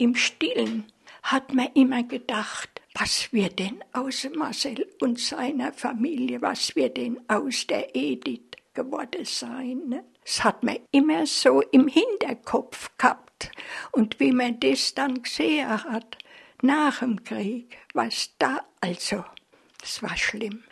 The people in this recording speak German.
im Stillen hat man immer gedacht, was wird denn aus Marcel und seiner Familie, was wird denn aus der Edith geworden sein? Ne? Das hat man immer so im Hinterkopf gehabt. Und wie man das dann gesehen hat, nach dem Krieg, was da also, das war schlimm.